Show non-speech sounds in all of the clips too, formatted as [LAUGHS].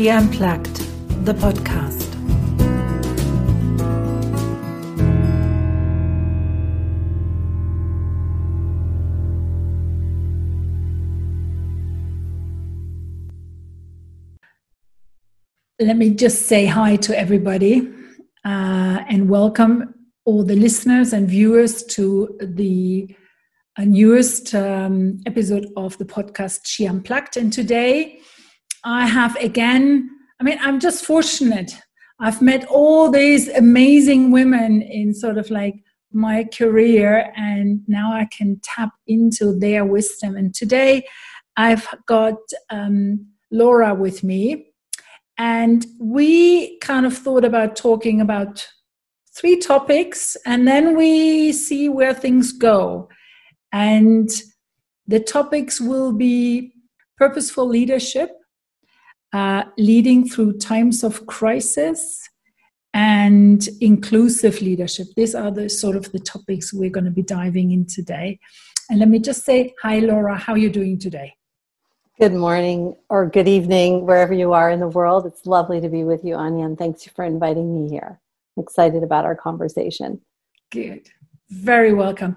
She Unplugged, the podcast. Let me just say hi to everybody uh, and welcome all the listeners and viewers to the uh, newest um, episode of the podcast She Unplugged. And today I have again, I mean, I'm just fortunate. I've met all these amazing women in sort of like my career, and now I can tap into their wisdom. And today I've got um, Laura with me, and we kind of thought about talking about three topics, and then we see where things go. And the topics will be purposeful leadership, uh, leading through times of crisis and inclusive leadership. These are the sort of the topics we're going to be diving in today. And let me just say hi, Laura. How are you doing today? Good morning or good evening, wherever you are in the world. It's lovely to be with you, Anya, and thanks for inviting me here. I'm excited about our conversation. Good. Very welcome.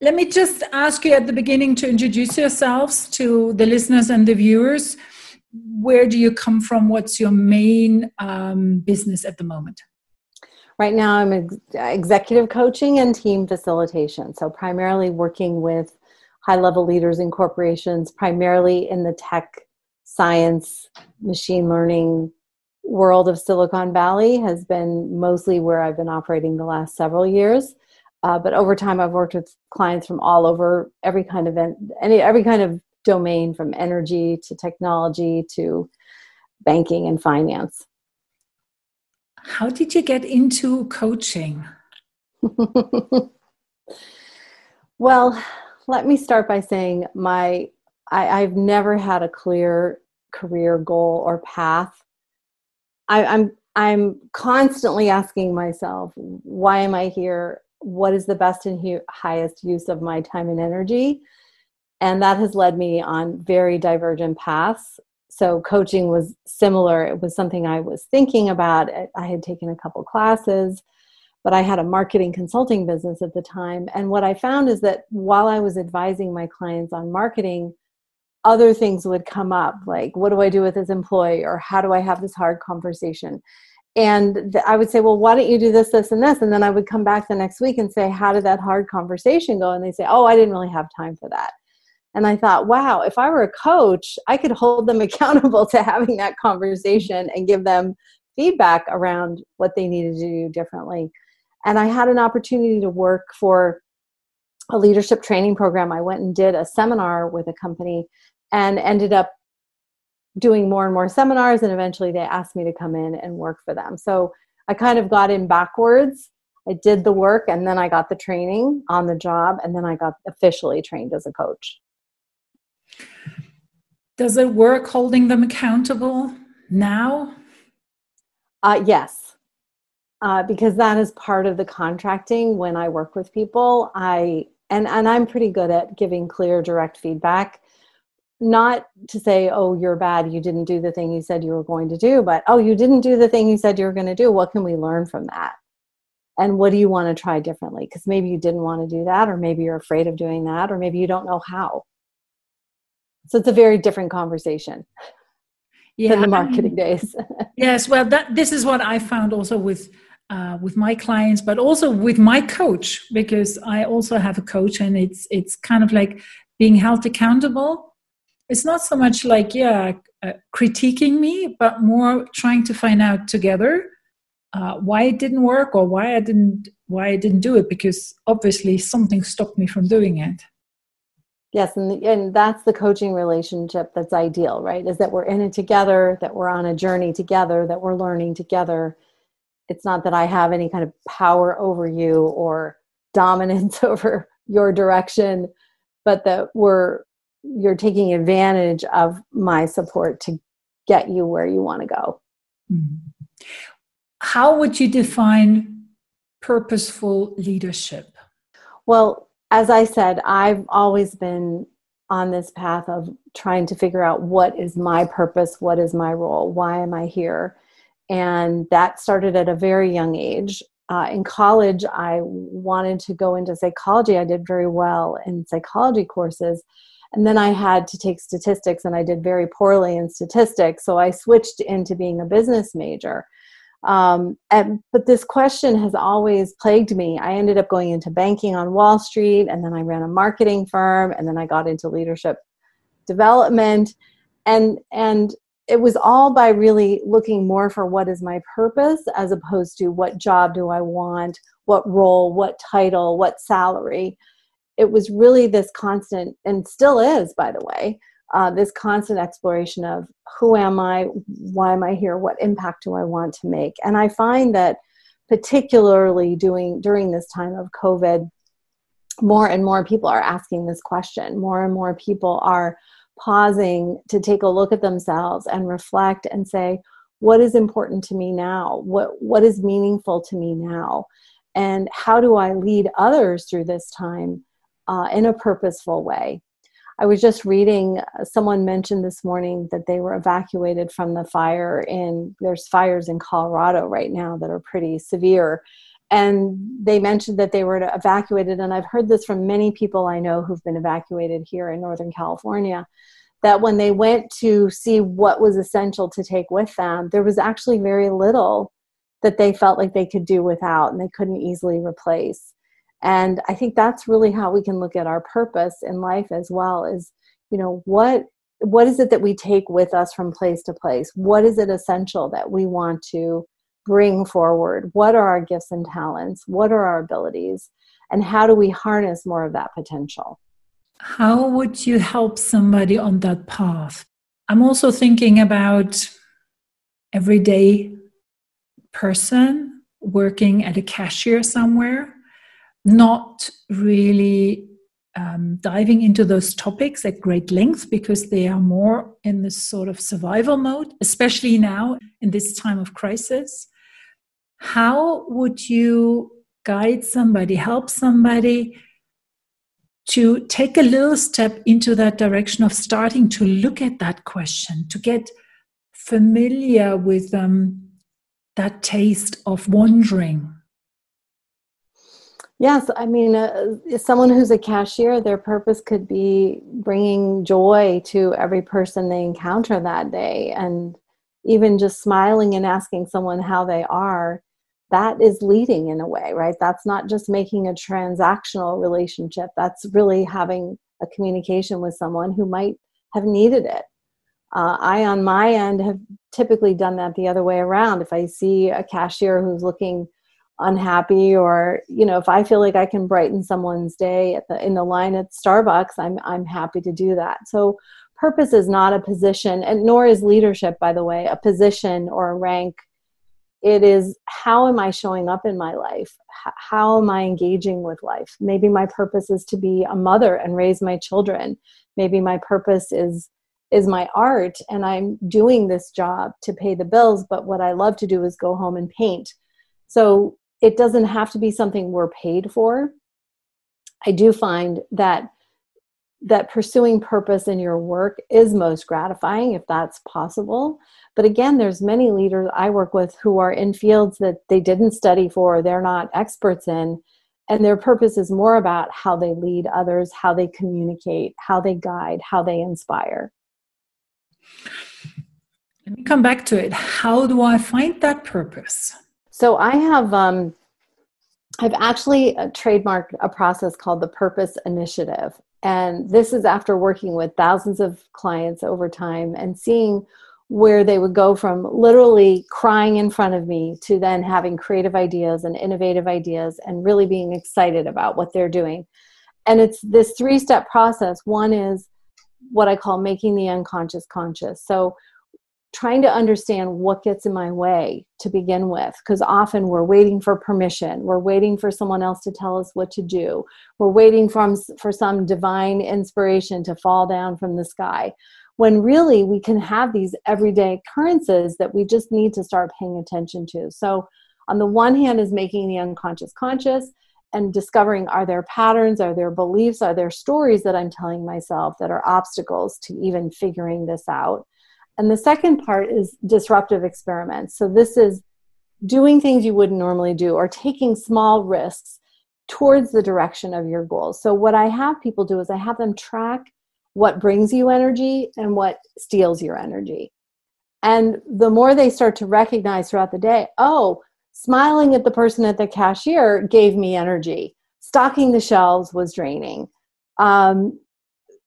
Let me just ask you at the beginning to introduce yourselves to the listeners and the viewers where do you come from? What's your main um, business at the moment? Right now, I'm ex- executive coaching and team facilitation. So, primarily working with high level leaders in corporations, primarily in the tech, science, machine learning world of Silicon Valley, has been mostly where I've been operating the last several years. Uh, but over time, I've worked with clients from all over, every kind of any every kind of domain from energy to technology to banking and finance. How did you get into coaching? [LAUGHS] well, let me start by saying my I, have never had a clear career goal or path. I, I'm I'm constantly asking myself, why am I here? What is the best and highest use of my time and energy? And that has led me on very divergent paths. So coaching was similar. It was something i was thinking about. I had taken a couple classes but i had a marketing consulting business at the time. And what i found is that while i was advising my clients on marketing other things would come up like what do i do with this employee? Or how do i have this hard conversation? And i would say well why don't you do this this and this? And then i would come back the next week and say how did that hard conversation go? And they say oh i didn't really have time for that and I thought, wow, if I were a coach, I could hold them [LAUGHS] accountable to having that conversation and give them feedback around what they needed to do differently. And I had an opportunity to work for a leadership training program. I went and did a seminar with a company and ended up doing more and more seminars. And eventually they asked me to come in and work for them. So I kind of got in backwards. I did the work and then I got the training on the job and then I got officially trained as a coach. Does it work holding them accountable now? Uh, yes, uh, because that is part of the contracting when I work with people. I and and I'm pretty good at giving clear, direct feedback. Not to say, "Oh, you're bad. You didn't do the thing you said you were going to do," but, "Oh, you didn't do the thing you said you were going to do. What can we learn from that?" And what do you want to try differently? Because maybe you didn't want to do that, or maybe you're afraid of doing that, or maybe you don't know how so it's a very different conversation yeah, than the marketing days. [LAUGHS] yes, well, that this is what I found also with uh, with my clients, but also with my coach because I also have a coach, and it's it's kind of like being held accountable. It's not so much like yeah uh, critiquing me, but more trying to find out together uh, why it didn't work or why I didn't why I didn't do it because obviously something stopped me from doing it. Yes, and the, and that's the coaching relationship that's ideal, right? Is that we're in it together, that we're on a journey together, that we're learning together. It's not that I have any kind of power over you or dominance [LAUGHS] over your direction, but that we're you're taking advantage of my support to get you where you want to go. Mm-hmm. How would you define purposeful leadership? Well, as I said, I've always been on this path of trying to figure out what is my purpose, what is my role, why am I here? And that started at a very young age. Uh, in college, I wanted to go into psychology. I did very well in psychology courses. And then I had to take statistics, and I did very poorly in statistics. So I switched into being a business major. Um, and, but this question has always plagued me. I ended up going into banking on Wall Street, and then I ran a marketing firm, and then I got into leadership development, and and it was all by really looking more for what is my purpose as opposed to what job do I want, what role, what title, what salary. It was really this constant, and still is, by the way, uh, this constant exploration of who am I, why am I here, what impact do I want to make. And I find that particularly doing during this time of COVID, more and more people are asking this question. More and more people are pausing to take a look at themselves and reflect and say, what is important to me now? What what is meaningful to me now? And how do I lead others through this time uh, in a purposeful way? I was just reading, uh, someone mentioned this morning that they were evacuated from the fire in, there's fires in Colorado right now that are pretty severe. And they mentioned that they were evacuated, and I've heard this from many people I know who've been evacuated here in Northern California. That when they went to see what was essential to take with them, there was actually very little that they felt like they could do without and they couldn't easily replace and i think that's really how we can look at our purpose in life as well is you know what what is it that we take with us from place to place? What is it essential that we want to bring forward? What are our gifts and talents? What are our abilities? And how do we harness more of that potential? How would you help somebody on that path? I'm also thinking about everyday person working at a cashier somewhere not really um, diving into those topics at great length because they are more in this sort of survival mode, especially now in this time of crisis. How would you guide somebody, help somebody to take a little step into that direction of starting to look at that question, to get familiar with um, that taste of wandering? Yes, I mean, uh, someone who's a cashier, their purpose could be bringing joy to every person they encounter that day. And even just smiling and asking someone how they are, that is leading in a way, right? That's not just making a transactional relationship, that's really having a communication with someone who might have needed it. Uh, I, on my end, have typically done that the other way around. If I see a cashier who's looking unhappy or you know if i feel like i can brighten someone's day at the in the line at starbucks i'm i'm happy to do that. So purpose is not a position and nor is leadership by the way a position or a rank. It is how am i showing up in my life? How am i engaging with life? Maybe my purpose is to be a mother and raise my children. Maybe my purpose is is my art and i'm doing this job to pay the bills but what i love to do is go home and paint. So it doesn't have to be something we're paid for. I do find that that pursuing purpose in your work is most gratifying if that's possible. But again there's many leaders i work with who are in fields that they didn't study for they're not experts in and their purpose is more about how they lead others how they communicate how they guide how they inspire. Let me come back to it. How do i find that purpose so I have um, I've actually uh, trademarked a process called the Purpose Initiative, and this is after working with thousands of clients over time and seeing where they would go from literally crying in front of me to then having creative ideas and innovative ideas and really being excited about what they're doing. And it's this three step process. One is what I call making the unconscious conscious. So trying to understand what gets in my way to begin with because often we're waiting for permission we're waiting for someone else to tell us what to do we're waiting from for some divine inspiration to fall down from the sky when really we can have these everyday occurrences that we just need to start paying attention to. So on the one hand is making the unconscious conscious and discovering are there patterns are there beliefs are there stories that i'm telling myself that are obstacles to even figuring this out and the second part is disruptive experiments so this is doing things you wouldn't normally do or taking small risks towards the direction of your goals so what i have people do is i have them track what brings you energy and what steals your energy and the more they start to recognize throughout the day oh Smiling at the person at the cashier gave me energy. Stocking the shelves was draining. Um,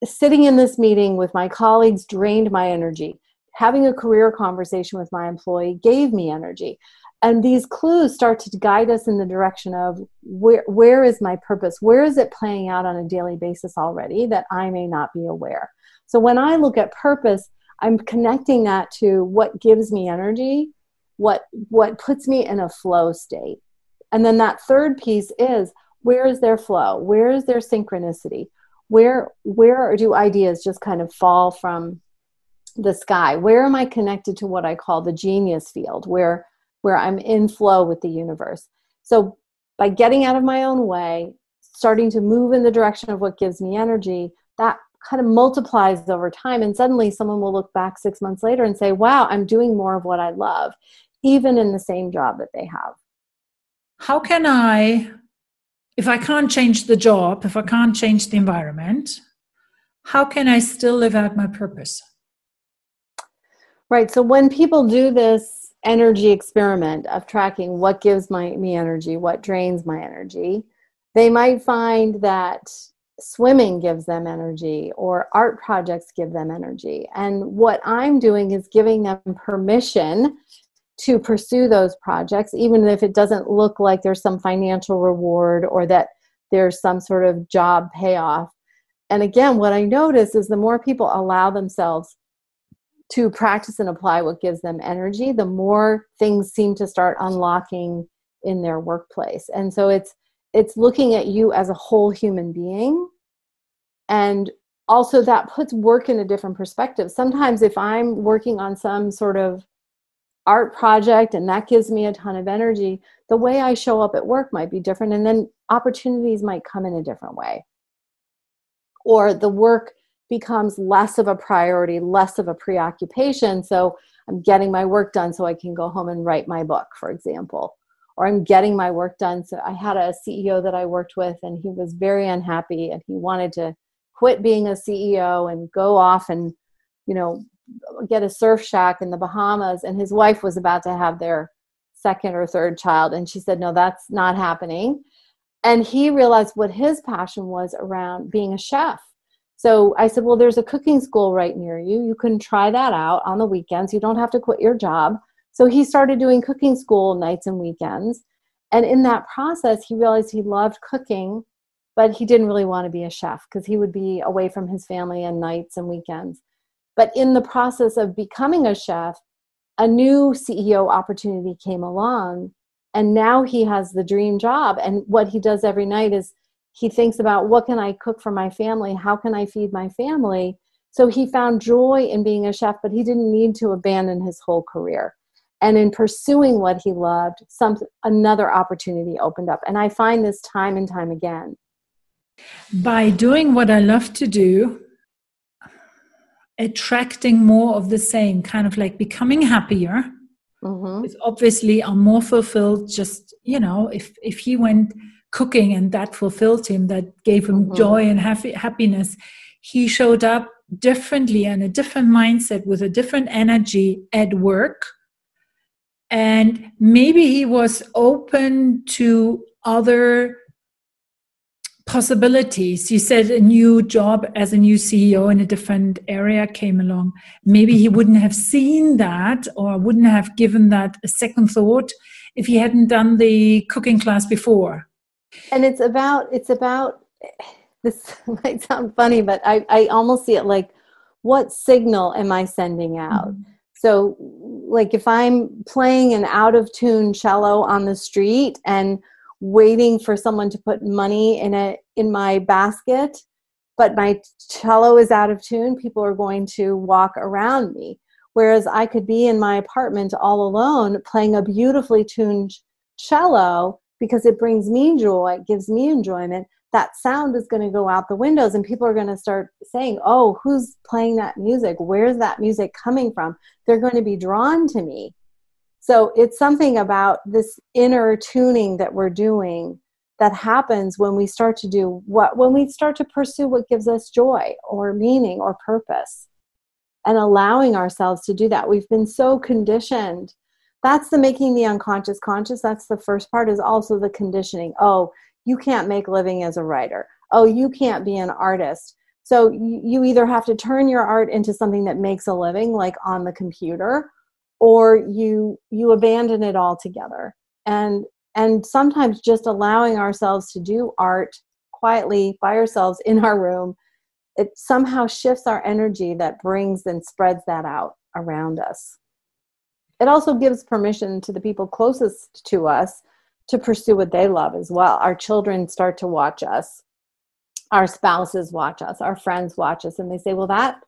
sitting in this meeting with my colleagues drained my energy. Having a career conversation with my employee gave me energy. And these clues start to guide us in the direction of where, where is my purpose? Where is it playing out on a daily basis already that I may not be aware? So when I look at purpose, I'm connecting that to what gives me energy what what puts me in a flow state and then that third piece is where is their flow where is their synchronicity where where do ideas just kind of fall from the sky where am i connected to what i call the genius field where where i'm in flow with the universe so by getting out of my own way starting to move in the direction of what gives me energy that kind of multiplies over time and suddenly someone will look back 6 months later and say wow i'm doing more of what i love even in the same job that they have. How can I, if I can't change the job, if I can't change the environment, how can I still live out my purpose? Right. So when people do this energy experiment of tracking what gives my, me energy, what drains my energy, they might find that swimming gives them energy or art projects give them energy. And what I'm doing is giving them permission to pursue those projects, even if it doesn't look like there's some financial reward or that there's some sort of job payoff. And again, what I notice is the more people allow themselves to practice and apply what gives them energy, the more things seem to start unlocking in their workplace. And so it's it's looking at you as a whole human being and also that puts work in a different perspective. Sometimes if I'm working on some sort of art project and that gives me a ton of energy, the way I show up at work might be different. And then opportunities might come in a different way. Or the work becomes less of a priority, less of a preoccupation. So I'm getting my work done so I can go home and write my book, for example. Or I'm getting my work done. So I had a CEO that I worked with and he was very unhappy and he wanted to quit being a CEO and go off and, you know, get a surf shack in the Bahamas, and his wife was about to have their second or third child, and she said, No, that's not happening. And he realized what his passion was around being a chef. So I said, Well, there's a cooking school right near you. You can try that out on the weekends. You don't have to quit your job. So he started doing cooking school nights and weekends. And in that process, he realized he loved cooking, but he didn't really want to be a chef because he would be away from his family on nights and weekends. But in the process of becoming a chef, a new CEO opportunity came along. And now he has the dream job. And what he does every night is he thinks about what can I cook for my family? How can I feed my family? So he found joy in being a chef, but he didn't need to abandon his whole career. And in pursuing what he loved, some another opportunity opened up. And I find this time and time again. By doing what I love to do, attracting more of the same, kind of like becoming happier. Mm-hmm. obviously are more fulfilled. Just you know, if if he went cooking and that fulfilled him, that gave him mm-hmm. joy and happy, happiness, he showed up differently and a different mindset with a different energy at work. And maybe he was open to other possibilities. You said a new job as a new CEO in a different area came along. Maybe he wouldn't have seen that or wouldn't have given that a second thought if he hadn't done the cooking class before. And it's about it's about [LAUGHS] this might sound funny, but I, I almost see it like what signal am I sending out? Mm-hmm. So like if I'm playing an out of tune cello on the street and waiting for someone to put money in it in my basket but my cello is out of tune people are going to walk around me whereas i could be in my apartment all alone playing a beautifully tuned cello because it brings me joy, it gives me enjoyment, that sound is going to go out the windows and people are going to start saying, Oh, who's playing that music? Where's that music coming from? They're going to be drawn to me. So it's something about this inner tuning that we're doing that happens when we start to do what, when we start to pursue what gives us joy or meaning or purpose and allowing ourselves to do that. We've been so conditioned. That's the making the unconscious conscious. That's the first part, is also the conditioning. Oh, you can't make living as a writer. Oh, you can't be an artist. So you either have to turn your art into something that makes a living, like on the computer, or you you abandon it altogether. And and sometimes just allowing ourselves to do art quietly by ourselves in our room, it somehow shifts our energy that brings and spreads that out around us. It also gives permission to the people closest to us to pursue what they love as well. Our children start to watch us, our spouses watch us, our friends watch us, and they say, Well, that,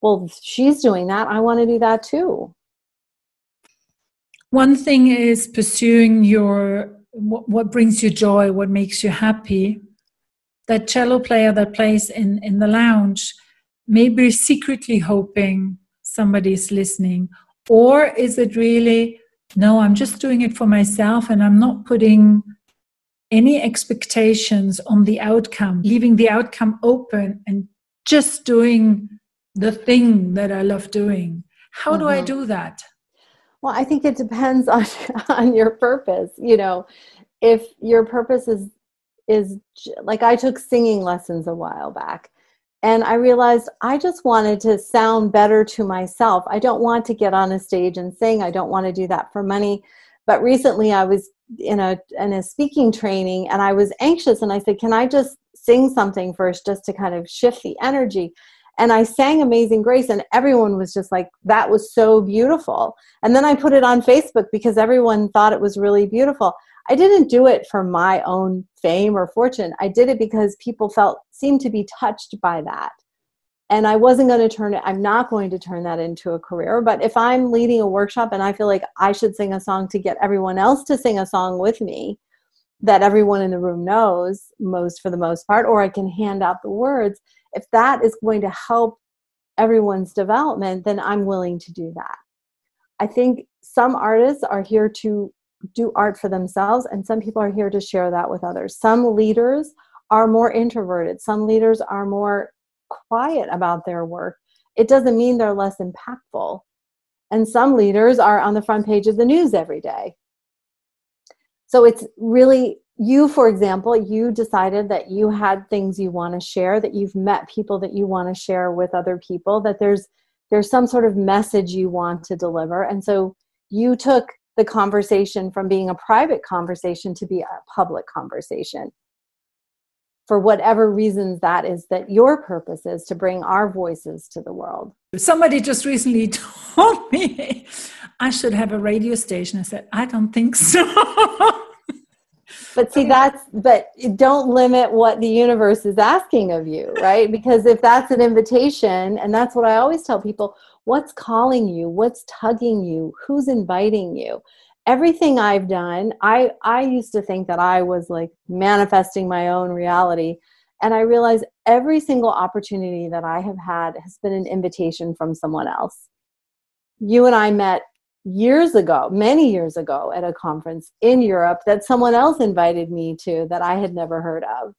well, she's doing that. I want to do that too. One thing is pursuing your what, what brings you joy, what makes you happy. That cello player that plays in, in the lounge, maybe secretly hoping somebody's listening, or is it really no, I'm just doing it for myself and I'm not putting any expectations on the outcome, leaving the outcome open and just doing the thing that I love doing. How mm-hmm. do I mm-hmm. do that? Well, I think it depends [LAUGHS] on on your purpose. You know, if your purpose is is like I took singing lessons a while back and I realized I just wanted to sound better to myself. I don't want to get on a stage and sing. I don't want to do that for money. But recently I was in a in a speaking training and I was anxious and I said, "Can I just sing something first just to kind of shift the energy?" And I sang Amazing Grace and everyone was just like, "That was so beautiful." And then I put it on Facebook because everyone thought it was really beautiful. I didn't do it for my own fame or fortune. I did it because people felt seemed to be touched by that. And I wasn't going to turn it, I'm not going to turn that into a career. But if I'm leading a workshop and I feel like I should sing a song to get everyone else to sing a song with me that everyone in the room knows, most for the most part, or I can hand out the words, if that is going to help everyone's development, then I'm willing to do that. I think some artists are here to do art for themselves and some people are here to share that with others. Some leaders are more introverted. Some leaders are more quiet about their work. It doesn't mean they're less impactful. And some leaders are on the front page of the news every day. So it's really you for example you decided that you had things you want to share that you've met people that you want to share with other people that there's there's some sort of message you want to deliver. And so you took the conversation from being a private conversation to be a public conversation. For whatever reasons that is that your purpose is to bring our voices to the world. Somebody just recently [LAUGHS] told me i should have a radio station. I said i don't think so. But see that's but don't limit what the universe is asking of you right? Because if that's an invitation and that's what i always tell people what's calling you? What's tugging you? Who's inviting you? Everything i've done i i used to think that i was like manifesting my own reality and i realized every single opportunity that i have had has been an invitation from someone else. You and i met years ago many years ago at a conference in europe that someone else invited me to that i had never heard of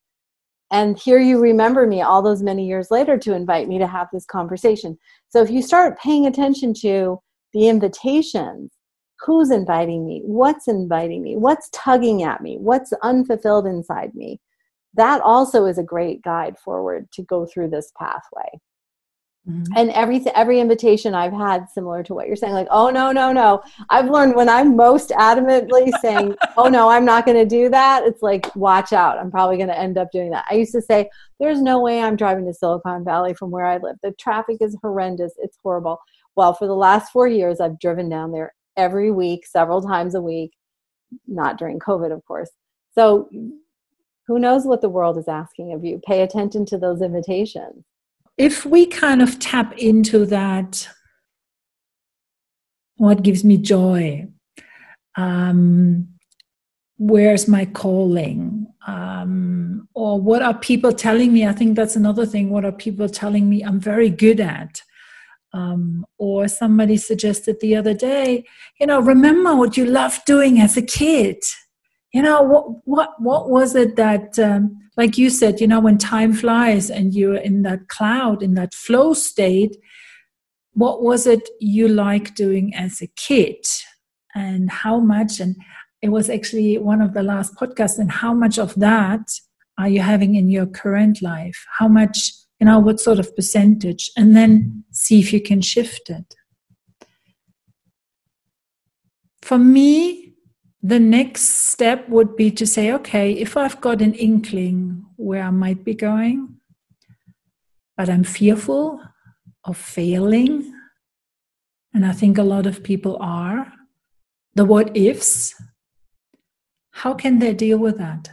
and here you remember me all those many years later to invite me to have this conversation. So if you start paying attention to the invitations, who's inviting me? What's inviting me? What's tugging at me? What's unfulfilled inside me? That also is a great guide forward to go through this pathway. Mm-hmm. And every every invitation I've had, similar to what you're saying, like, oh no, no, no. I've learned when I'm most adamantly [LAUGHS] saying, oh no, I'm not going to do that. It's like, watch out. I'm probably going to end up doing that. I used to say, there's no way I'm driving to Silicon Valley from where I live. The traffic is horrendous. It's horrible. Well, for the last four years, I've driven down there every week, several times a week. Not during COVID, of course. So, who knows what the world is asking of you? Pay attention to those invitations if we kind of tap into that, what gives me joy? Um, where's my calling? Um, or what are people telling me? I think that's another thing. What are people telling me i'm very good at? Um, or somebody suggested the other day you know remember what you loved doing as a kid you know what what what was it that um, like you said you know when time flies and you're in that cloud in that flow state what was it you like doing as a kid? And how much and it was actually one of the last podcasts and how much of that are you having in your current life? How much you know what sort of percentage? And then see if you can shift it. For me the next step would be to say okay if i've got an inkling where i might be going but i'm fearful of failing and i think a lot of people are the what ifs how can they deal with that?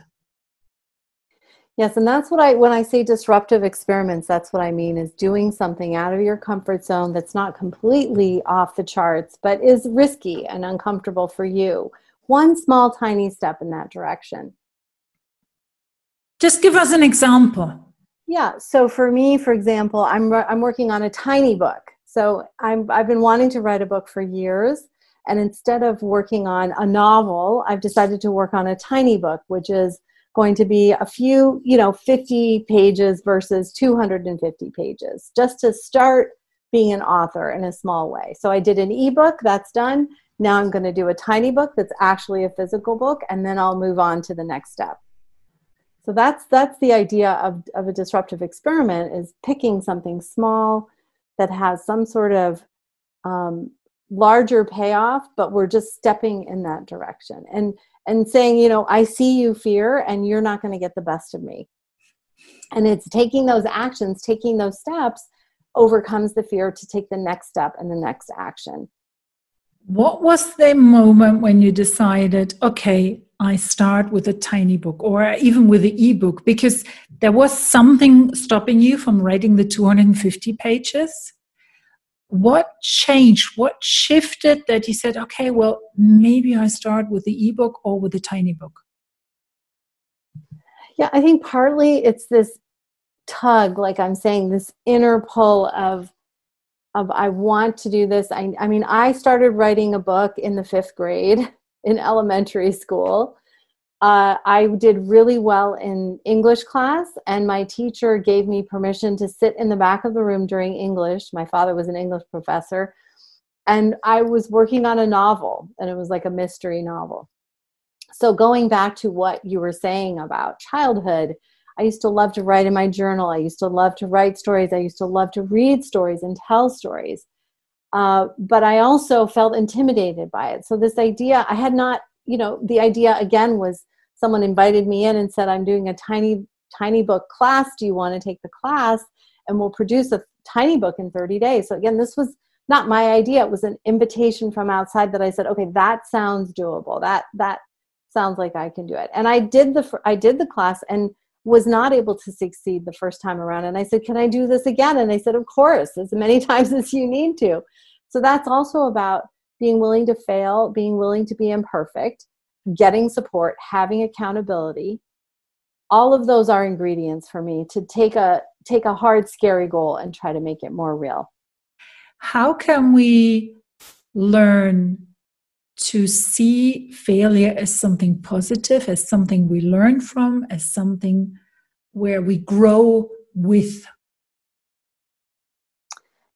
Yes, and that's what I when I say disruptive experiments, that's what I mean is doing something out of your comfort zone that's not completely off the charts, but is risky and uncomfortable for you. One small tiny step in that direction. Just give us an example. Yeah, so for me, for example, I'm I'm working on a tiny book. So I'm I've been wanting to write a book for years and instead of working on a novel, I've decided to work on a tiny book, which is going to be a few, you know, 50 pages versus 250 pages, just to start being an author in a small way. So I did an ebook, that's done. Now I'm going to do a tiny book that's actually a physical book, and then I'll move on to the next step. So that's that's the idea of, of a disruptive experiment is picking something small that has some sort of um, larger payoff but we're just stepping in that direction. And and saying you know i see you fear and you're not going to get the best of me. And it's taking those actions taking those steps overcomes the fear to take the next step and the next action what was the moment when you decided okay i start with a tiny book or even with the ebook? Because there was something stopping you from writing the 250 pages. What changed? What shifted that you said okay well maybe i start with the ebook or with the tiny book? Yeah i think partly it's this tug like i'm saying this inner pull of of i want to do this i, I mean i started writing a book in the fifth grade [LAUGHS] in elementary school uh, I did really well in English class, and my teacher gave me permission to sit in the back of the room during English. My father was an English professor, and I was working on a novel, and it was like a mystery novel. So, going back to what you were saying about childhood, I used to love to write in my journal. I used to love to write stories. I used to love to read stories and tell stories. Uh, but I also felt intimidated by it. So, this idea, I had not, you know, the idea again was someone invited me in and said, I'm doing a tiny, tiny book class. Do you want to take the class? And we'll produce a tiny book in 30 days. So again, this was not my idea. It was an invitation from outside that I said, okay, that sounds doable. That, that sounds like I can do it. And I did the, I did the class and was not able to succeed the first time around. And I said, can I do this again? And they said, of course, as many [LAUGHS] times as you need to. So that's also about being willing to fail, being willing to be imperfect, getting support, having accountability. All of those are ingredients for me to take a take a hard scary goal and try to make it more real. How can we learn to see failure as something positive, as something we learn from, as something where we grow with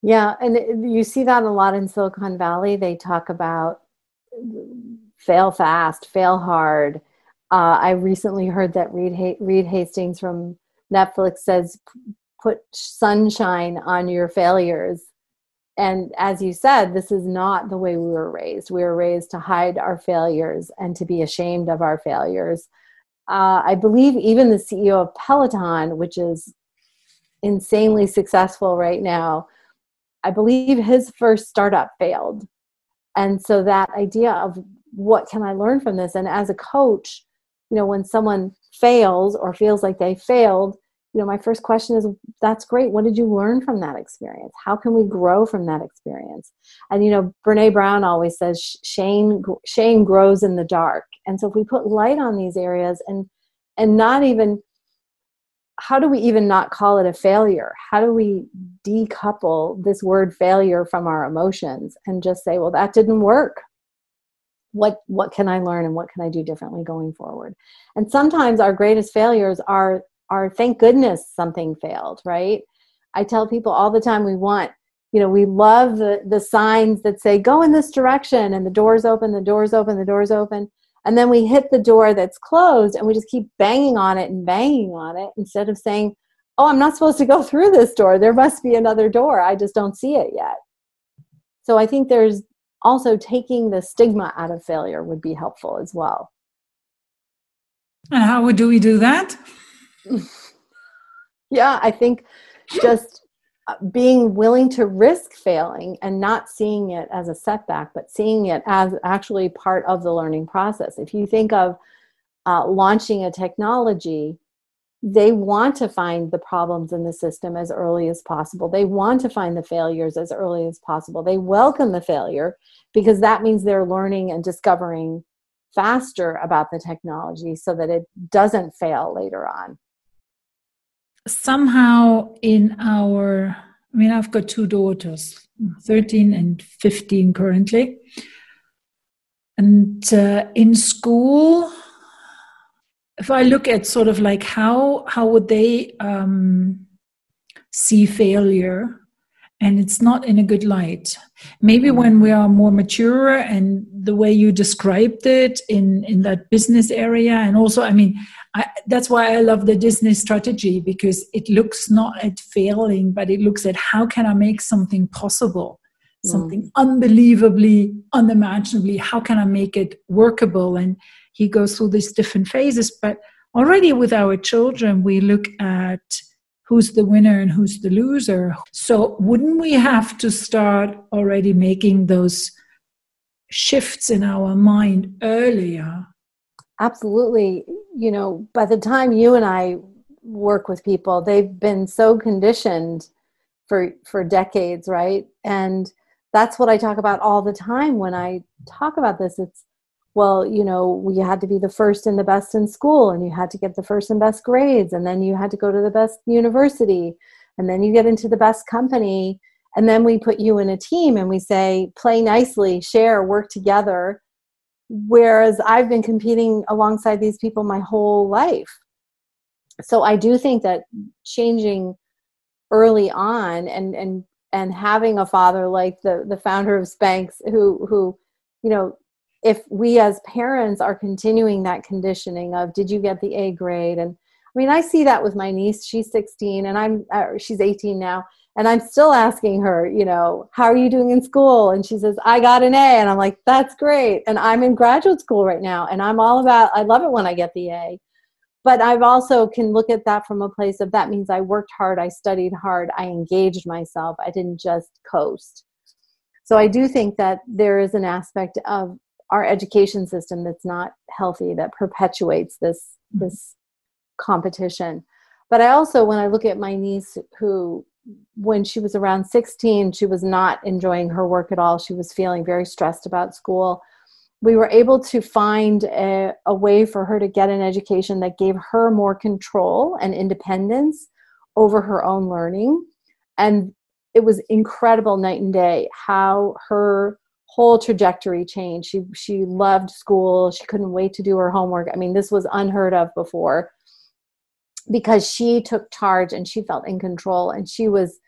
yeah, and you see that a lot in Silicon Valley. They talk about fail fast, fail hard. Uh, I recently heard that Reed, Reed Hastings from Netflix says, put sunshine on your failures. And as you said, this is not the way we were raised. We were raised to hide our failures and to be ashamed of our failures. Uh, I believe even the CEO of Peloton, which is insanely successful right now, I believe his first startup failed. And so that idea of what can I learn from this? And as a coach, you know, when someone fails or feels like they failed, you know, my first question is that's great. What did you learn from that experience? How can we grow from that experience? And, you know, Brene Brown always says shame, shame grows in the dark. And so if we put light on these areas and, and not even, how do we even not call it a failure? How do we decouple this word failure from our emotions and just say, well, that didn't work what what can i learn and what can i do differently going forward and sometimes our greatest failures are are thank goodness something failed right i tell people all the time we want you know we love the the signs that say go in this direction and the doors open the doors open the doors open and then we hit the door that's closed and we just keep banging on it and banging on it instead of saying oh i'm not supposed to go through this door there must be another door i just don't see it yet so i think there's also taking the stigma out of failure would be helpful as well. And how do we do that? [LAUGHS] yeah, I think just uh, being willing to risk failing and not seeing it as a setback, but seeing it as actually part of the learning process. If you think of uh, launching a technology, they want to find the problems in the system as early as possible. They want to find the failures as early as possible. They welcome the failure because that means they're learning and discovering faster about the technology so that it doesn't fail later on. Somehow, in our, I mean, I've got two daughters, 13 and 15 currently. And uh, in school, if I look at sort of like how how would they um, see failure, and it's not in a good light. Maybe when we are more mature, and the way you described it in in that business area, and also, I mean, I, that's why I love the Disney strategy because it looks not at failing, but it looks at how can I make something possible something mm. unbelievably unimaginably how can i make it workable and he goes through these different phases but already with our children we look at who's the winner and who's the loser. So wouldn't we have to start already making those shifts in our mind earlier? Absolutely. You know by the time you and i work with people they've been so conditioned for for decades right? And that's what i talk about all the time when i talk about this. It's well, you know, you had to be the first and the best in school, and you had to get the first and best grades, and then you had to go to the best university, and then you get into the best company. And then we put you in a team and we say, play nicely, share, work together. Whereas I've been competing alongside these people my whole life. So I do think that changing early on and and and having a father like the the founder of Spanx who who you know if we as parents are continuing that conditioning of did you get the a grade? And i mean i see that with my niece she's 16 and i'm uh, she's 18 now and i'm still asking her you know how are you doing in school? And she says i got an a and i'm like that's great and i'm in graduate school right now and i'm all about i love it when i get the a. But i've also can look at that from a place of that means i worked hard i studied hard i engaged myself i didn't just coast. So i do think that there is an aspect of our education system that's not healthy that perpetuates this mm-hmm. this competition. But i also when i look at my niece who when she was around 16 she was not enjoying her work at all. She was feeling very stressed about school. We were able to find a, a way for her to get an education that gave her more control and independence over her own learning. And it was incredible night and day how her whole trajectory changed. She she loved school. She couldn't wait to do her homework. I mean, this was unheard of before because she took charge and she felt in control and she was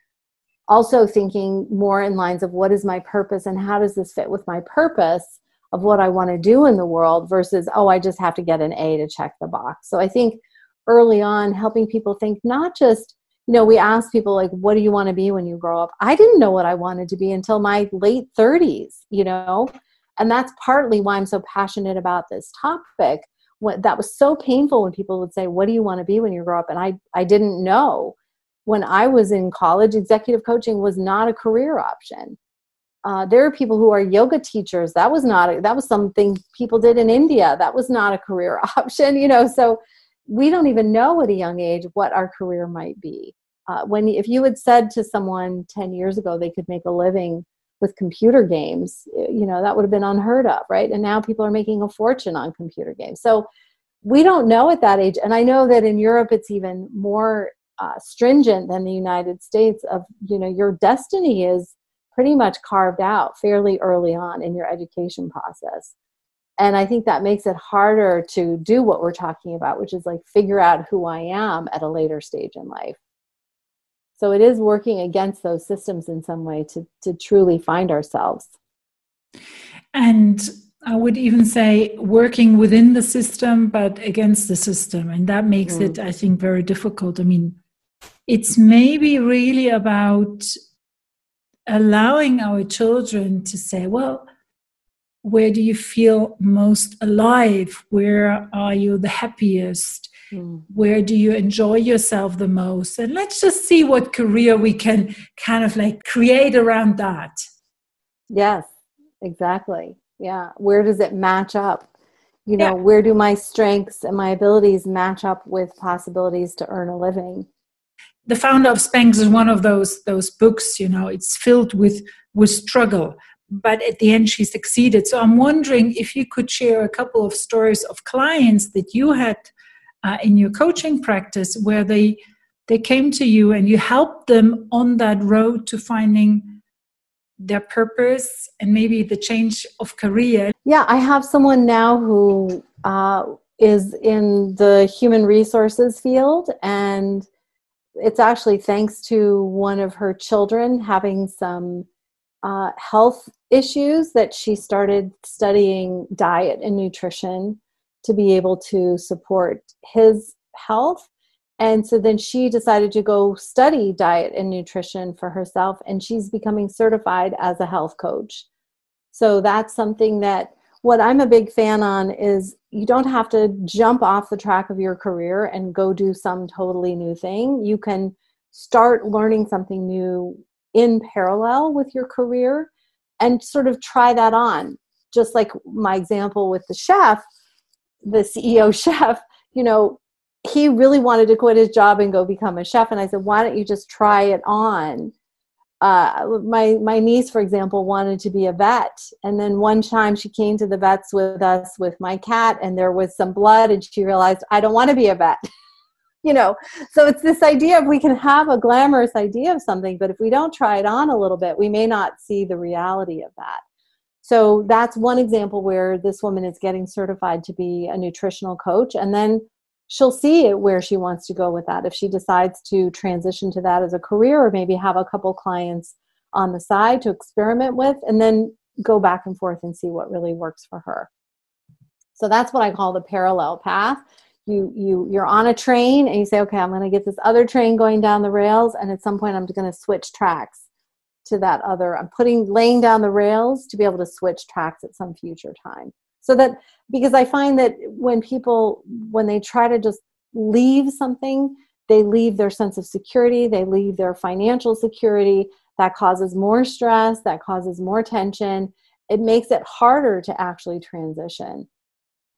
also thinking more in lines of what is my purpose and how does this fit with my purpose of what I want to do in the world versus oh I just have to get an A to check the box. So I think early on helping people think not just you know, we ask people like, what do you want to be when you grow up? I didn't know what I wanted to be until my late 30s, you know, and that's partly why I'm so passionate about this topic. What, that was so painful when people would say, what do you want to be when you grow up? And I, I didn't know. When I was in college, executive coaching was not a career option. Uh, there are people who are yoga teachers. That was not a, that was something people did in India. That was not a career [LAUGHS] option, you know. So we don't even know at a young age what our career might be. Uh, when if you had said to someone 10 years ago they could make a living with computer games, you know, that would have been unheard of, right? And now people are making a fortune on computer games. So we don't know at that age. And I know that in Europe it's even more uh, stringent than the United States of, you know, your destiny is pretty much carved out fairly early on in your education process. And I think that makes it harder to do what we're talking about, which is like figure out who I am at a later stage in life. So it is working against those systems in some way to, to truly find ourselves. And I would even say working within the system, but against the system. And that makes mm. it, I think, very difficult. I mean, it's maybe really about allowing our children to say, well, where do you feel most alive? Where are you the happiest? Mm. Where do you enjoy yourself the most? And let's just see what career we can kind of like create around that. Yes, exactly. Yeah. Where does it match up? You know, yeah. where do my strengths and my abilities match up with possibilities to earn a living? The founder of Spanx is one of those those books, you know, it's filled with with struggle but at the end she succeeded so i'm wondering if you could share a couple of stories of clients that you had uh, in your coaching practice where they they came to you and you helped them on that road to finding their purpose and maybe the change of career? Yeah i have someone now who uh, is in the human resources field and it's actually thanks to one of her children having some uh, health issues that she started studying diet and nutrition to be able to support his health. And so then she decided to go study diet and nutrition for herself, and she's becoming certified as a health coach. So that's something that what I'm a big fan on is you don't have to jump off the track of your career and go do some totally new thing. You can start learning something new in parallel with your career and sort of try that on. Just like my example with the chef, the CEO [LAUGHS] chef, you know, he really wanted to quit his job and go become a chef. And I said, why don't you just try it on? Uh, my my niece, for example, wanted to be a vet, and then one time she came to the vets with us with my cat, and there was some blood, and she realized I don't want to be a vet. [LAUGHS] you know, so it's this idea of we can have a glamorous idea of something, but if we don't try it on a little bit, we may not see the reality of that. So that's one example where this woman is getting certified to be a nutritional coach, and then she'll see where she wants to go with that. If she decides to transition to that as a career, or maybe have a couple clients on the side to experiment with, and then go back and forth and see what really works for her. So that's what I call the parallel path. You you you're on a train and you say, okay, I'm going to get this other train going down the rails, and at some point I'm going to switch tracks to that other i'm putting laying down the rails to be able to switch tracks at some future time. So that because i find that when people when they try to just leave something they leave their sense of security they leave their financial security that causes more stress that causes more tension. It makes it harder to actually transition.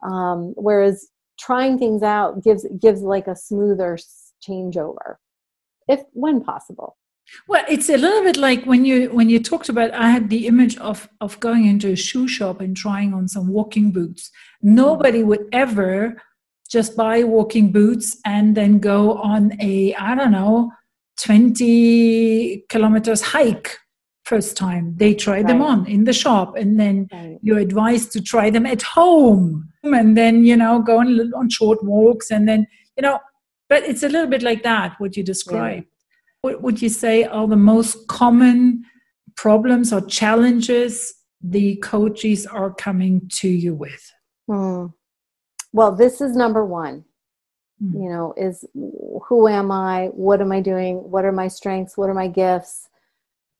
Um, whereas trying things out gives gives like a smoother changeover if when possible well, it's a little bit like when you when you talked about. I had the image of of going into a shoe shop and trying on some walking boots. Nobody would ever just buy walking boots and then go on a I don't know twenty kilometers hike first time. They try right. them on in the shop, and then right. you're advised to try them at home, and then you know go on on short walks, and then you know. But it's a little bit like that what you describe. Yeah what would you say are the most common problems or challenges the coaches are coming to you with? Hmm. Well, this is number one. Hmm. You know, is who am I? What am I doing? What are my strengths? What are my gifts?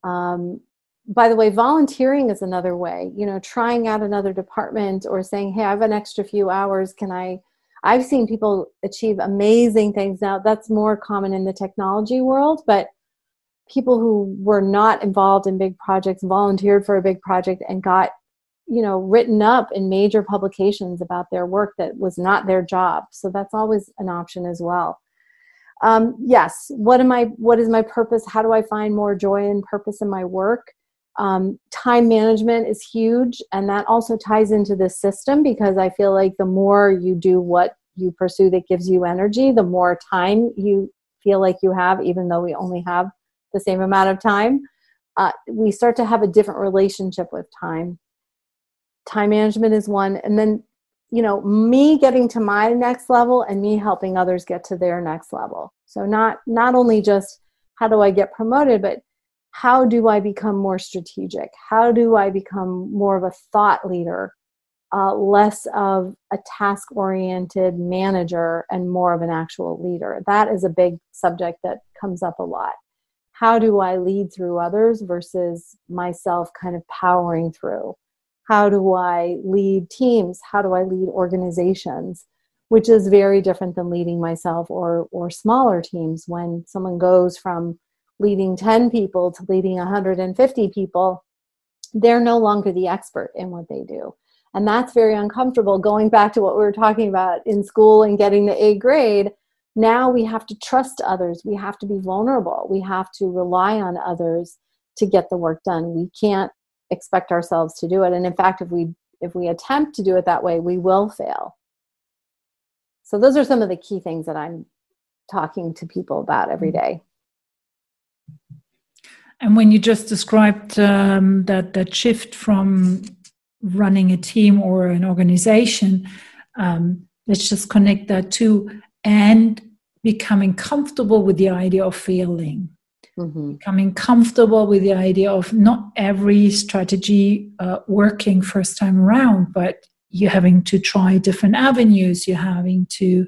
Um, by the way, volunteering is another way. You know, trying out another department or saying, "Hey, I have an extra few hours. Can I I've seen people achieve amazing things. Now. That's more common in the technology world, but people who were not involved in big projects volunteered for a big project and got you know written up in major publications about their work that was not their job. So that's always an option as well. Um, yes what am i what is my purpose? How do i find more joy and purpose in my work um, time management is huge and that also ties into this system because i feel like the more you do what you pursue that gives you energy the more time you feel like you have even though we only have the same amount of time. Uh, we start to have a different relationship with time. Time management is one and then you know me getting to my next level and me helping others get to their next level. So not not only just how do i get promoted but how do i become more strategic how do i become more of a thought leader uh, less of a task oriented manager and more of an actual leader that is a big subject that comes up a lot how do i lead through others versus myself kind of powering through how do I lead teams? How do I lead organizations? Which is very different than leading myself or, or smaller teams. When someone goes from leading 10 people to leading 150 people, they're no longer the expert in what they do. And that's very uncomfortable. Going back to what we were talking about in school and getting the A grade, now we have to trust others. We have to be vulnerable. We have to rely on others to get the work done. We can't expect ourselves to do it and in fact if we if we attempt to do it that way we will fail so those are some of the key things that i'm talking to people about every day. mm-hmm. day and when you just described um, that that shift from running a team or an organization um, let's just connect that to and becoming comfortable with the idea of failing mm-hmm. becoming comfortable with the idea of not every strategy uh, working first time around, but you're having to try different avenues. You're having to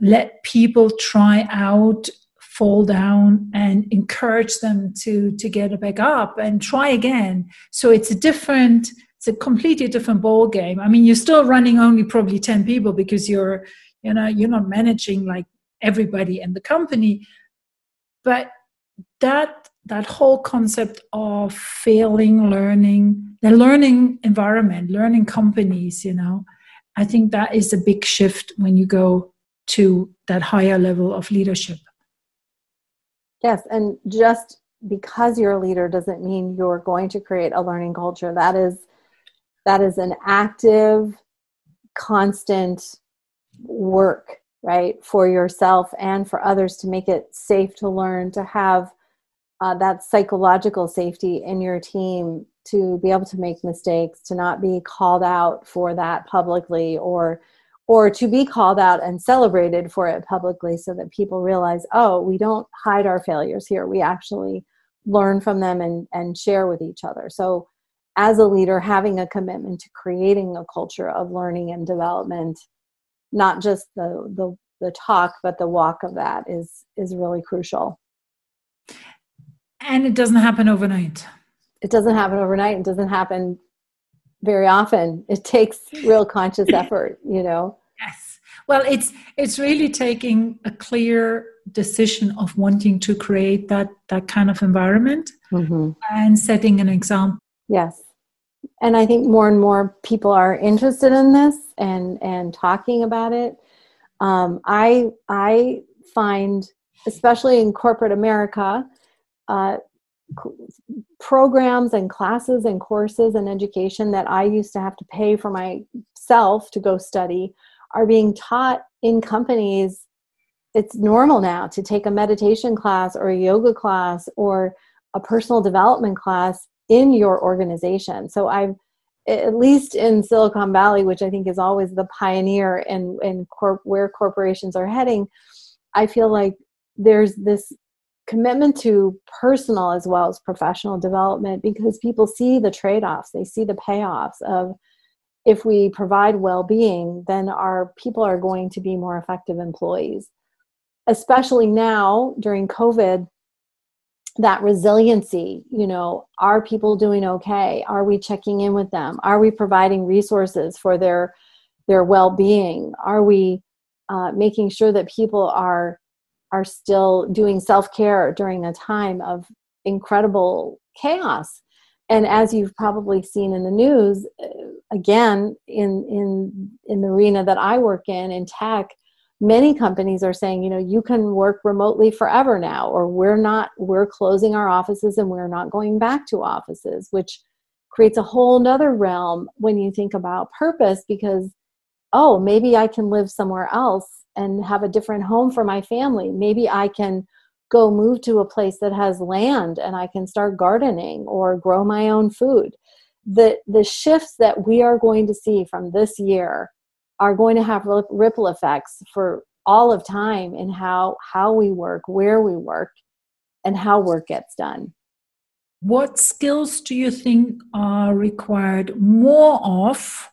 let people try out, fall down, and encourage them to to get back up and try again. So it's a different it's a completely different ball game. I mean, you're still running only probably 10 people because you're, you know, you're not managing like everybody in the company, but that that whole concept of failing learning the learning environment learning companies you know i think that is a big shift when you go to that higher level of leadership yes and just because you're a leader doesn't mean you're going to create a learning culture. That is that is an active constant work right for yourself and for others to make it safe to learn to have uh, that psychological safety in your team to be able to make mistakes to not be called out for that publicly or or to be called out and celebrated for it publicly so that people realize oh we don't hide our failures here. We actually learn from them and and share with each other. So as a leader having a commitment to creating a culture of learning and development not just the the the talk but the walk of that is is really crucial. And it doesn't happen overnight. It doesn't happen overnight. It doesn't happen very often. It takes [LAUGHS] real conscious effort you know? Yes. Well it's it's really taking a clear decision of wanting to create that that kind of environment mm-hmm. and setting an example. Yes. And I think more and more people are interested in this and and talking about it. Um, I I find, especially in corporate America, uh, programs and classes and courses and education that I used to have to pay for myself to go study are being taught in companies. It's normal now to take a meditation class or a yoga class or a personal development class in your organization. So I've at least in Silicon Valley, which I think is always the pioneer and and corp- where corporations are heading, I feel like there's this commitment to personal as well as professional development because people see the trade-offs, they see the payoffs of if we provide well-being, then our people are going to be more effective employees. Especially now during COVID, that resiliency you know are people doing okay? Are we checking in with them? Are we providing resources for their their well-being? Are we uh, making sure that people are are still doing self-care during a time of incredible chaos. And as you've probably seen in the news uh, again in in in the arena that i work in in tech many companies are saying you know you can work remotely forever now or we're not we're closing our offices and we're not going back to offices which creates a whole nother realm when you think about purpose because oh maybe i can live somewhere else and have a different home for my family maybe i can go move to a place that has land and I can start gardening or grow my own food. The, the shifts that we are going to see from this year are going to have ripple effects for all of time in how, how we work, where we work, and how work gets done. What skills do you think are required more of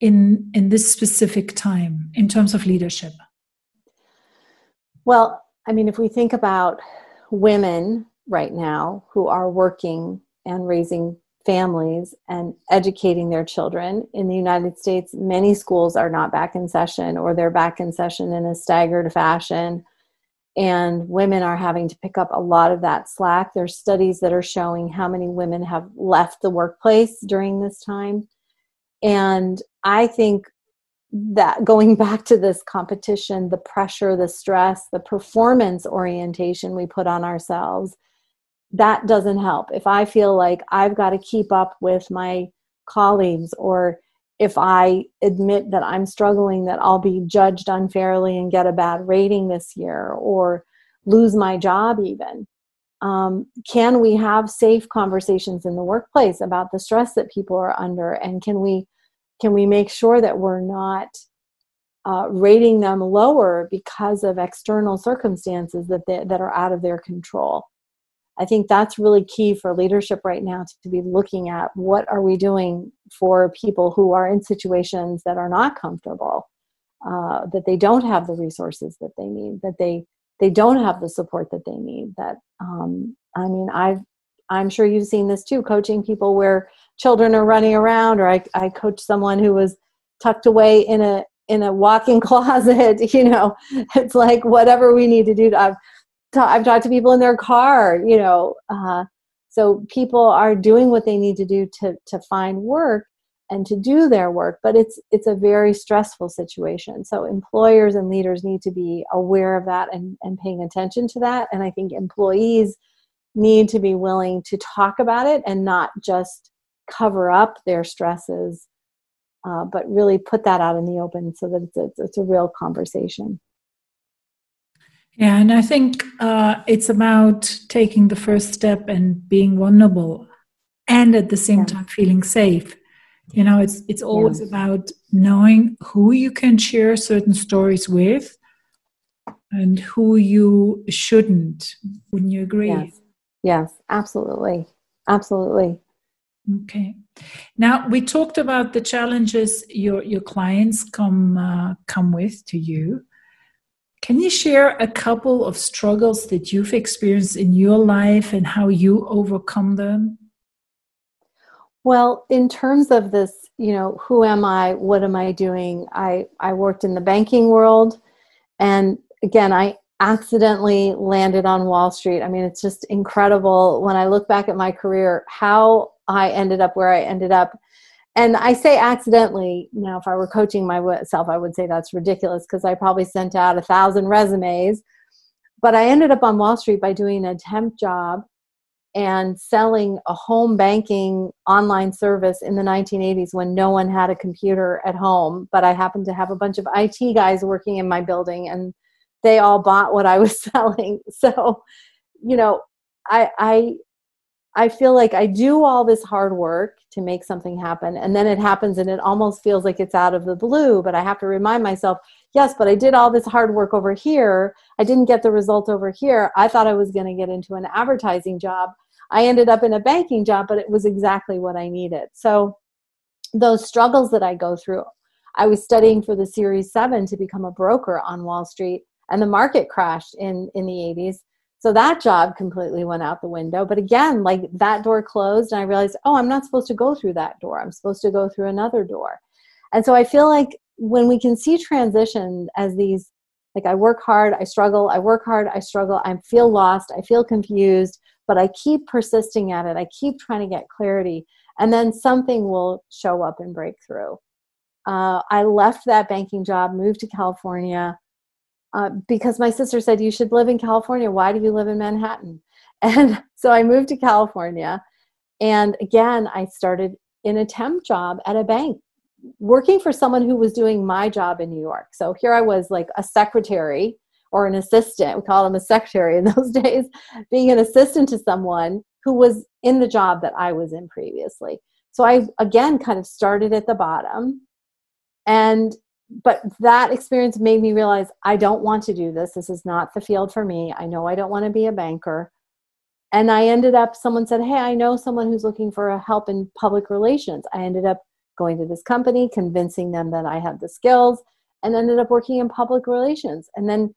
in, in this specific time in terms of leadership? Well, I mean, if we think about women right now who are working and raising families and educating their children in the United States, many schools are not back in session or they're back in session in a staggered fashion. And women are having to pick up a lot of that slack. There's studies that are showing how many women have left the workplace during this time. And I think that going [LAUGHS] back to this competition, the pressure, the stress, the performance orientation we put on ourselves, that doesn't help. If I feel like I've got to keep up with my colleagues, or if I admit that I'm struggling, that I'll be judged unfairly and get a bad rating this year, or lose my job, even. Um, can we have safe conversations in the workplace about the stress that people are under? And can we can we make sure that we're not uh, rating them lower because of external circumstances that they, that are out of their control i think that's really key for leadership right now to, be looking at what are we doing for people who are in situations that are not comfortable uh, that they don't have the resources that they need that they they don't have the support that they need that um, i mean i've i'm sure you've seen this too coaching people where children are running around or I, I coach someone who was tucked away in a in a walk-in [LAUGHS] closet you know? It's like whatever we need to do i've, ta- I've talked to people in their car you know uh, so people are doing what they need to do to to find work and to do their work but it's it's a very stressful situation so employers and leaders need to be aware of that and, and paying attention to that and i think employees need to be willing to talk about it and not just cover up their stresses, uh, but really put that out in the open so that it's a, it's a real conversation. Yeah, and I think uh, it's about taking the first step and being vulnerable, and at the same yeah. time feeling safe. You know, it's it's always yeah. about knowing who you can share certain stories with, and who you shouldn't. Wouldn't you agree? Yes, yes absolutely, absolutely. Okay. Now we talked about the challenges your your clients come uh, come with to you. Can you share a couple of struggles that you've experienced in your life and how you overcome them? Well, in terms of this, you know, who am I? What am I doing? I I worked in the banking world and again, I accidentally landed on Wall Street. I mean, it's just incredible when I look back at my career how I ended up where I ended up. And I say accidentally. Now, if I were coaching myself, I would say that's ridiculous because I probably sent out a thousand resumes. But I ended up on Wall Street by doing a temp job and selling a home banking online service in the 1980s when no one had a computer at home. But I happened to have a bunch of IT guys working in my building and they all bought what I was [LAUGHS] selling. So, you know, I, I I feel like I do all this hard work to make something happen, and then it happens, and it almost feels like it's out of the blue. But I have to remind myself, yes, but I did all this hard work over here. I didn't get the result over here. I thought I was going to get into an advertising job. I ended up in a banking job, but it was exactly what I needed. So, those struggles that I go through, I was studying for the Series 7 to become a broker on Wall Street, and the market crashed in, in the 80s so that job completely went out the window. But again, like that door closed, and I realized, oh, I'm not supposed to go through that door. I'm supposed to go through another door. And so I feel like when we can see transition as these, like I work hard, I struggle, I work hard, I struggle, I feel lost, I feel confused, but I keep persisting at it. I keep trying to get clarity, and then something will show up and break through. Uh, I left that banking job, moved to California uh, because my sister said, You should live in California. Why do you live in Manhattan? [LAUGHS] And so I moved to California. And again, I started in a temp job at a bank, working for someone who was doing my job in New York. So here I was like a secretary or an assistant. We call them a secretary in [LAUGHS] those days, being an assistant to someone who was in the job that I was in previously. So I again kind of started at the bottom and but that experience made me realize I don't want to do this. This is not the field for me. I know I don't want to be a banker. And I ended up, someone said, Hey, I know someone who's looking for help in public relations. I ended up going to this company, convincing them that I had the skills, and ended up working in public relations. And then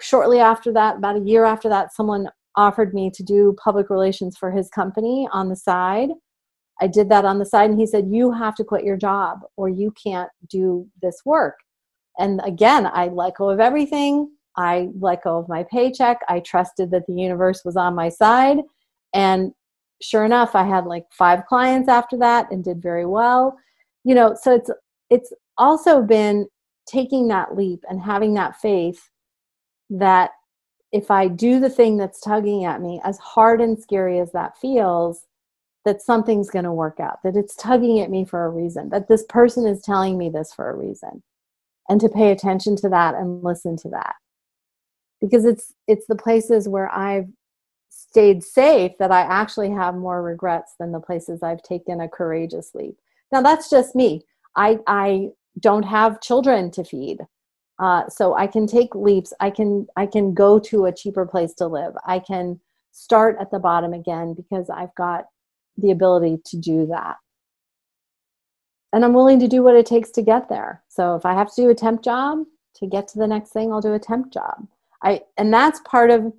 shortly after that, about a year after that, someone offered me to do public relations for his company on the side. I did that on the side, and he said, You have to quit your job or you can't do this work. And again, I let go of everything. I let go of my paycheck. I trusted that the universe was on my side. And sure enough, I had like five clients after that and did very well. You know, so it's it's also been taking that leap and having that faith that if I do the thing that's tugging at me, as hard and scary as that feels, that something's going to work out, that it's tugging at me for a reason, that this person is telling me this for a reason. And to pay attention to that and listen to that. Because it's it's the places where I've stayed safe that I actually have more regrets than the places I've taken a courageous leap. Now that's just me. I I don't have children to feed. Uh, so I can take leaps. I can I can go to a cheaper place to live. I can start at the bottom again because I've got the ability to do that. And I'm willing to do what it takes to get there. So if I have to do a temp job to get to the next thing, I'll do a temp job. I and that's part of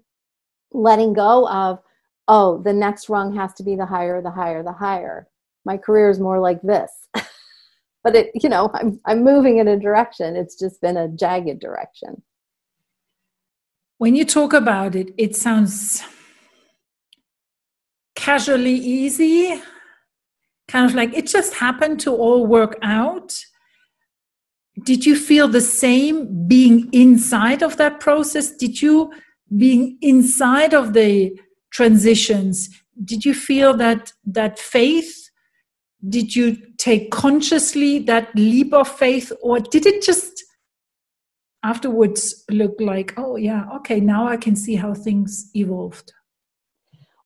letting go of oh, the next rung has to be the higher, the higher, the higher. My career is more like this. [LAUGHS] but it, you know, I'm I'm moving in a direction. It's just been a jagged direction. When you talk about it, it sounds casually easy, kind of like it just happened to all work out. Did you feel the same being inside of that process? Did you, being inside of the transitions, did you feel that that faith? Did you take consciously that leap of faith, or did it just afterwards look like, oh yeah, okay, now I can see how things evolved?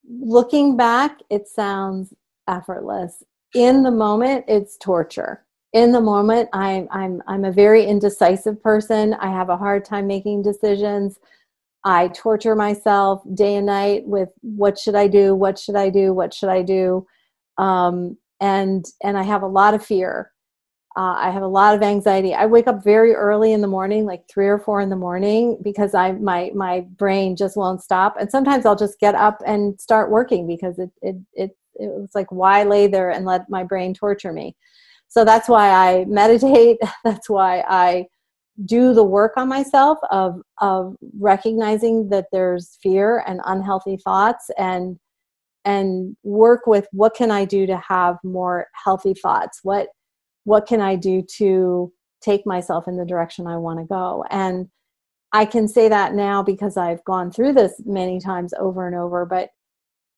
Looking back, it sounds effortless. In the moment, it's torture. In the moment, I'm I'm I'm a very indecisive person. I have a hard time making decisions. I torture myself day and night with what should I do? What should I do? What should I do? Um, and and I have a lot of fear. Uh, I have a lot of anxiety. I wake up very early in the morning, like three or four in the morning, because I my my brain just won't stop. And sometimes I'll just get up and start working because it it it it was like why lay there and let my brain torture me. So that's why I [LAUGHS] meditate. That's why I do the work on myself of of recognizing that there's fear and unhealthy thoughts and and work with what can I do to have more healthy thoughts? What what can I do to take myself in the direction I want to go? And I can say that now because I've gone through this many times over and over, but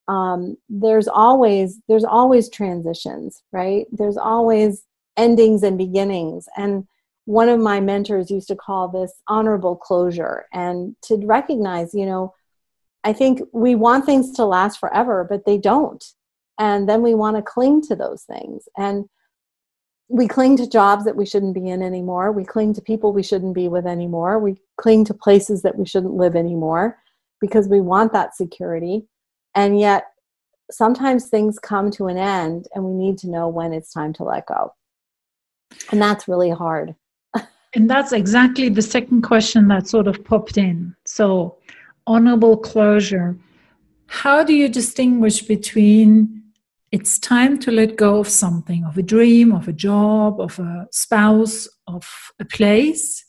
um, there's always there's always transitions, right? There's always endings and beginnings. And one of my mentors used to call this honorable closure and to recognize, you know, I think we want things to last forever, but they don't. And then we want to cling to those things. And we cling to jobs that we shouldn't be in anymore. We cling to people we shouldn't be with anymore. We cling to places that we shouldn't live anymore because we want that security. And yet, sometimes things come to an end and we need to know when it's time to let go. And that's really hard. [LAUGHS] and that's exactly the second question that sort of popped in. So, honorable closure. How do you distinguish between it's time to let go of something of a dream of a job of a spouse of a place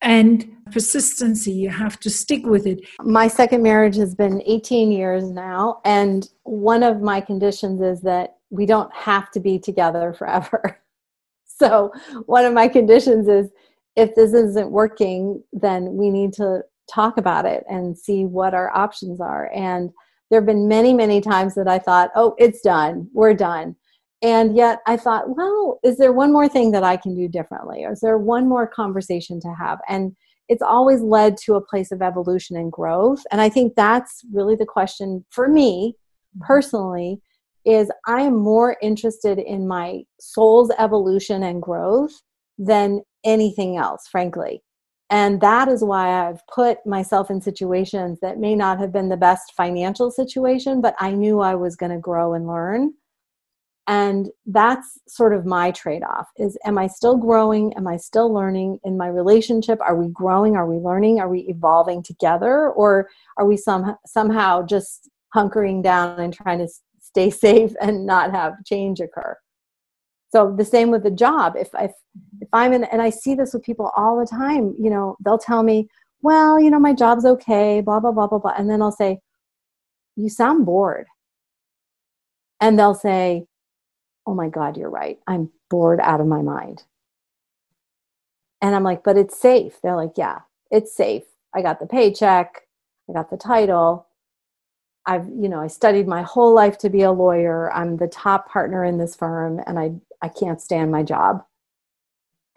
and persistency, you have to stick with it. My second marriage has been 18 years now, and one of my conditions is that we don't have to be together forever. [LAUGHS] so, one of my conditions is if this isn't working, then we need to talk about it and see what our options are. And there have been many, many times that I thought, oh, it's done, we're done. And yet I thought, well, is there one more thing that I can do differently? Or is there one more conversation to have? And it's always led to a place of evolution and growth. And I think that's really the question for me mm-hmm. personally is I am more interested in my soul's evolution and growth than anything else, frankly. And that is why I've put myself in situations that may not have been the best financial situation, but I knew I was going to grow and learn. And that's sort of my trade off is am I still growing? Am I still learning in my relationship? Are we growing? Are we learning? Are we evolving together? Or are we some, somehow just hunkering down and trying to stay safe and not have change occur? So the same with the job. If if mm-hmm. if I'm in, and I see this with people all the time, you know, they'll tell me, "Well, you know, my job's okay," blah blah blah blah blah, and then I'll say, "You sound bored," and they'll say, "Oh my God, you're right. I'm bored out of my mind." And I'm like, "But it's safe." They're like, "Yeah, it's safe. I got the paycheck. I got the title." I've, you know, I studied my whole life to be a lawyer. I'm the top partner in this firm and I I can't stand my job.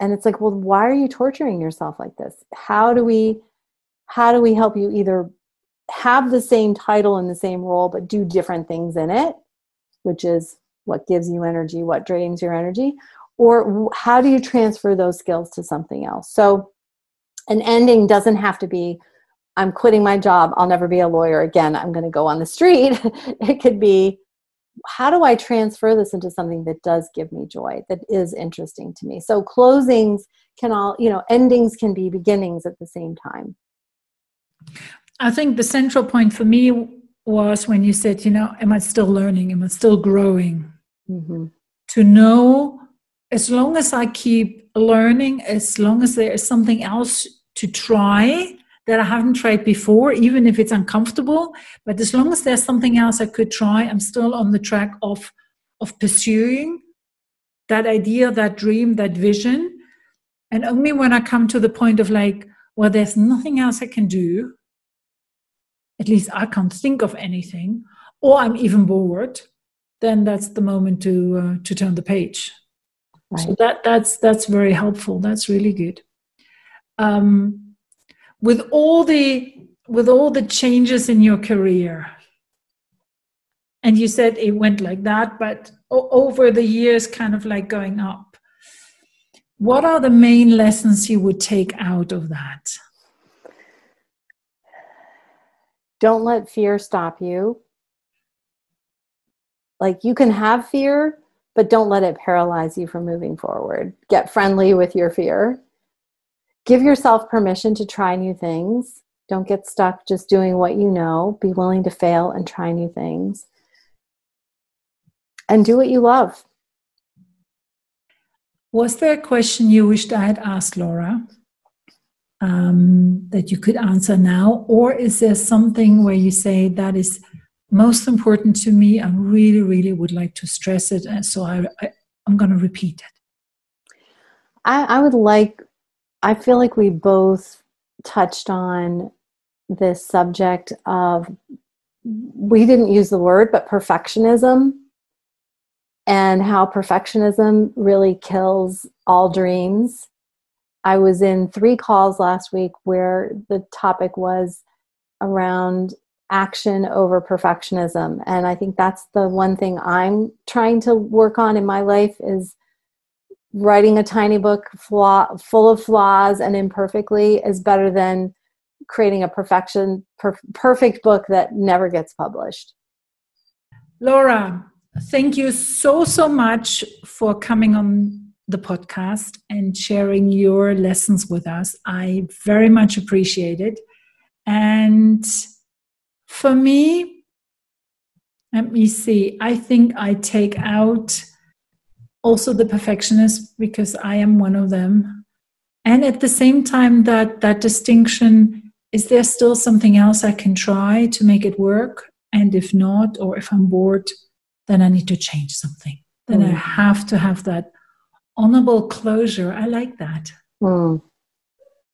And it's like, well, why are you torturing yourself like this? How do we how do we help you either have the same title and the same role but do different things in it, which is what gives you energy, what drains your energy, or how do you transfer those skills to something else? So an ending doesn't have to be I'm quitting my job, I'll never be a lawyer again, I'm going to go on the street. [LAUGHS] it could be how do I transfer this into something that does give me joy, that is interesting to me? So closings can all, you know, endings can be beginnings at the same time. I think the central point for me was when you said, you know, am I still learning? Am I still growing? Mm-hmm. To know as long as I keep learning, as long as there is something else to try, that I haven't tried before, even if it's uncomfortable. But as long as there's something else I could try, I'm still on the track of of pursuing that idea, that dream, that vision. And only when I come to the point of like, well, there's nothing else I can do, at least I can't think of anything, or I'm even bored, then that's the moment to uh, to turn the page. Right. So that that's that's very helpful. That's really good. Um, with all the with all the changes in your career. And you said it went like that but over the years kind of like going up. What are the main lessons you would take out of that? Don't let fear stop you. Like you can have fear but don't let it paralyze you from moving forward. Get friendly with your fear give yourself permission to try new things. Don't get stuck just doing what you know. Be willing to fail and try new things. And do what you love. Was there a question you wished I had asked Laura um, that you could answer now? Or is there something where you say that is most important to me? I really, really would like to stress it. And so I, I, am going to repeat it. I, I would like I feel like we both touched on this subject of we didn't use the word, but perfectionism and how perfectionism really kills all dreams. I was in three calls last week where the topic was around action over perfectionism and i think that's the one thing i'm trying to work on in my life is writing a tiny book flaw, full of flaws and imperfectly is better than creating a perfection per, perfect book that never gets published. Laura thank you so so much for coming on the podcast and sharing your lessons with us. I very much appreciate it. And for me let me see i think i take out also the perfectionist because I am one of them. and at the same time that that distinction is there still something else i can try to make it work? And if not or if i'm bored then i need to change something. Then mm. i have to have that honorable closure. I like that. Mm.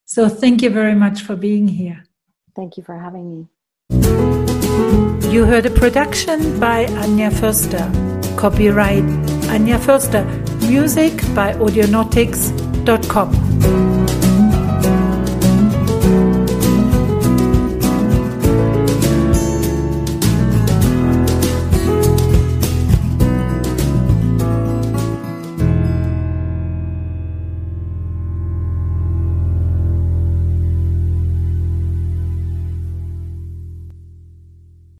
so thank you very much for being here. Thank you for having me. You heard a production by Anja förster. Copyright anja förster. Music by audionautix.com